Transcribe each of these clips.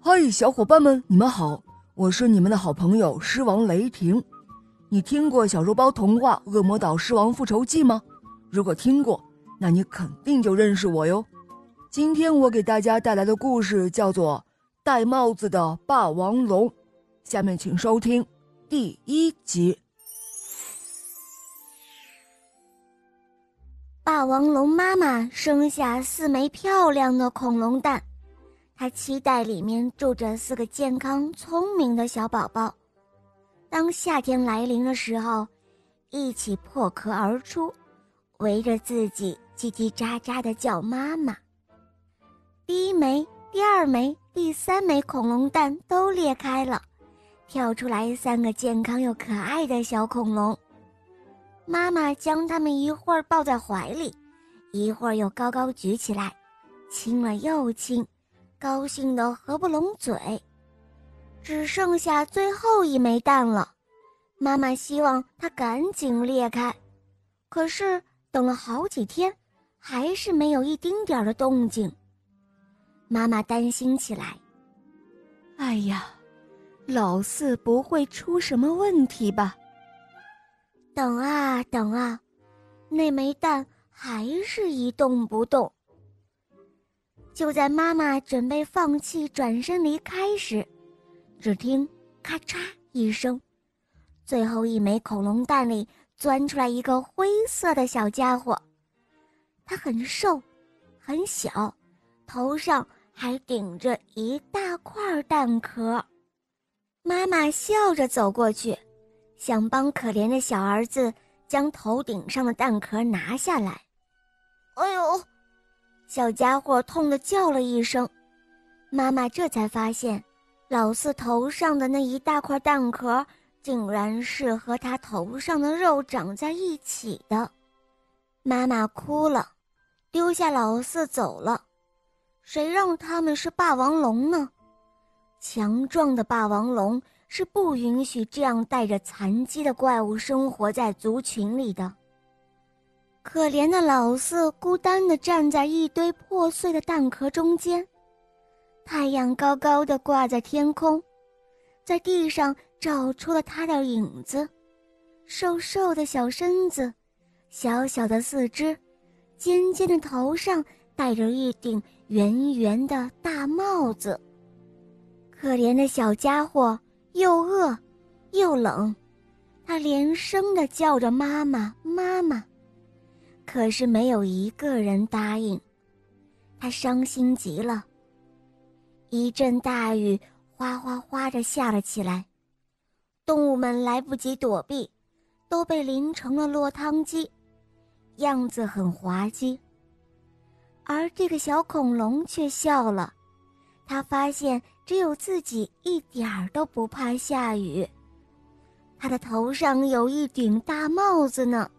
嗨，小伙伴们，你们好，我是你们的好朋友狮王雷霆。你听过小肉包童话《恶魔岛狮王复仇记》吗？如果听过，那你肯定就认识我哟。今天我给大家带来的故事叫做《戴帽子的霸王龙》，下面请收听第一集。霸王龙妈妈生下四枚漂亮的恐龙蛋。他期待里面住着四个健康聪明的小宝宝。当夏天来临的时候，一起破壳而出，围着自己叽叽喳喳的叫妈妈。第一枚、第二枚、第三枚恐龙蛋都裂开了，跳出来三个健康又可爱的小恐龙。妈妈将它们一会儿抱在怀里，一会儿又高高举起来，亲了又亲。高兴得合不拢嘴，只剩下最后一枚蛋了。妈妈希望它赶紧裂开，可是等了好几天，还是没有一丁点儿的动静。妈妈担心起来：“哎呀，老四不会出什么问题吧？”等啊等啊，那枚蛋还是一动不动。就在妈妈准备放弃、转身离开时，只听“咔嚓”一声，最后一枚恐龙蛋里钻出来一个灰色的小家伙。它很瘦，很小，头上还顶着一大块蛋壳。妈妈笑着走过去，想帮可怜的小儿子将头顶上的蛋壳拿下来。小家伙痛的叫了一声，妈妈这才发现，老四头上的那一大块蛋壳，竟然是和他头上的肉长在一起的。妈妈哭了，丢下老四走了。谁让他们是霸王龙呢？强壮的霸王龙是不允许这样带着残疾的怪物生活在族群里的。可怜的老四孤单地站在一堆破碎的蛋壳中间，太阳高高的挂在天空，在地上照出了他的影子。瘦瘦的小身子，小小的四肢，尖尖的头上戴着一顶圆圆的大帽子。可怜的小家伙又饿又冷，他连声地叫着“妈妈，妈妈”。可是没有一个人答应，他伤心极了。一阵大雨哗哗哗地下了起来，动物们来不及躲避，都被淋成了落汤鸡，样子很滑稽。而这个小恐龙却笑了，他发现只有自己一点儿都不怕下雨，他的头上有一顶大帽子呢。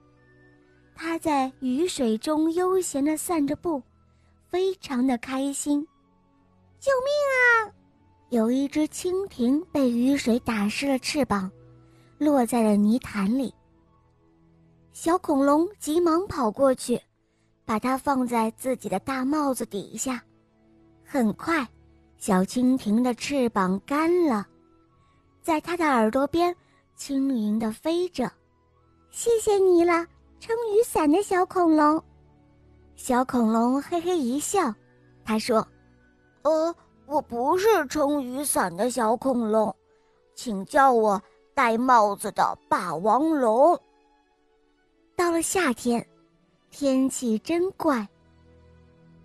他在雨水中悠闲地散着步，非常的开心。救命啊！有一只蜻蜓被雨水打湿了翅膀，落在了泥潭里。小恐龙急忙跑过去，把它放在自己的大帽子底下。很快，小蜻蜓的翅膀干了，在它的耳朵边轻盈地飞着。谢谢你了。撑雨伞的小恐龙，小恐龙嘿嘿一笑，他说：“呃，我不是撑雨伞的小恐龙，请叫我戴帽子的霸王龙。”到了夏天，天气真怪。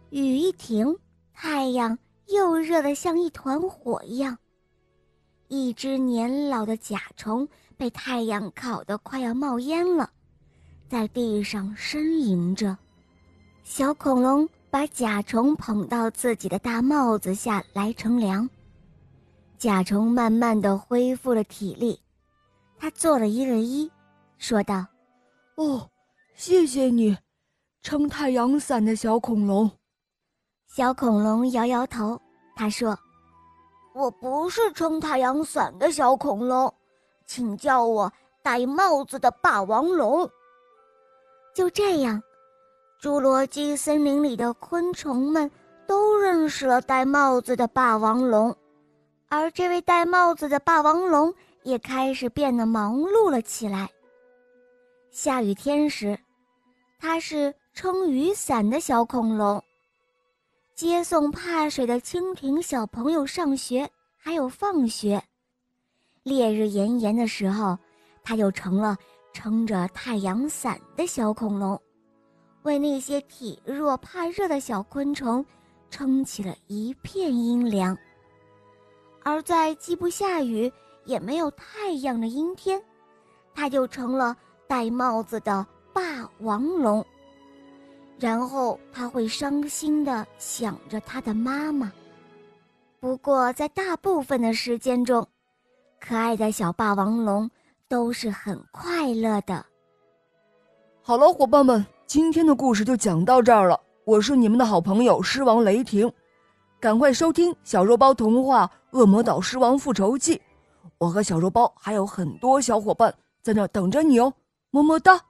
雨一停，太阳又热得像一团火一样。一只年老的甲虫被太阳烤得快要冒烟了。在地上呻吟着，小恐龙把甲虫捧到自己的大帽子下来乘凉。甲虫慢慢的恢复了体力，他做了一个揖，说道：“哦，谢谢你，撑太阳伞的小恐龙。”小恐龙摇摇头，他说：“我不是撑太阳伞的小恐龙，请叫我戴帽子的霸王龙。”就这样，侏罗纪森林里的昆虫们都认识了戴帽子的霸王龙，而这位戴帽子的霸王龙也开始变得忙碌了起来。下雨天时，它是撑雨伞的小恐龙，接送怕水的蜻蜓小朋友上学，还有放学。烈日炎炎的时候，它又成了撑着太阳伞的小恐龙，为那些体弱怕热的小昆虫撑起了一片阴凉。而在既不下雨也没有太阳的阴天，它就成了戴帽子的霸王龙。然后他会伤心地想着他的妈妈。不过在大部分的时间中，可爱的小霸王龙都是很快乐的。好了，伙伴们，今天的故事就讲到这儿了。我是你们的好朋友狮王雷霆，赶快收听小肉包童话《恶魔岛狮王复仇记》。我和小肉包还有很多小伙伴在那等着你哦，么么哒。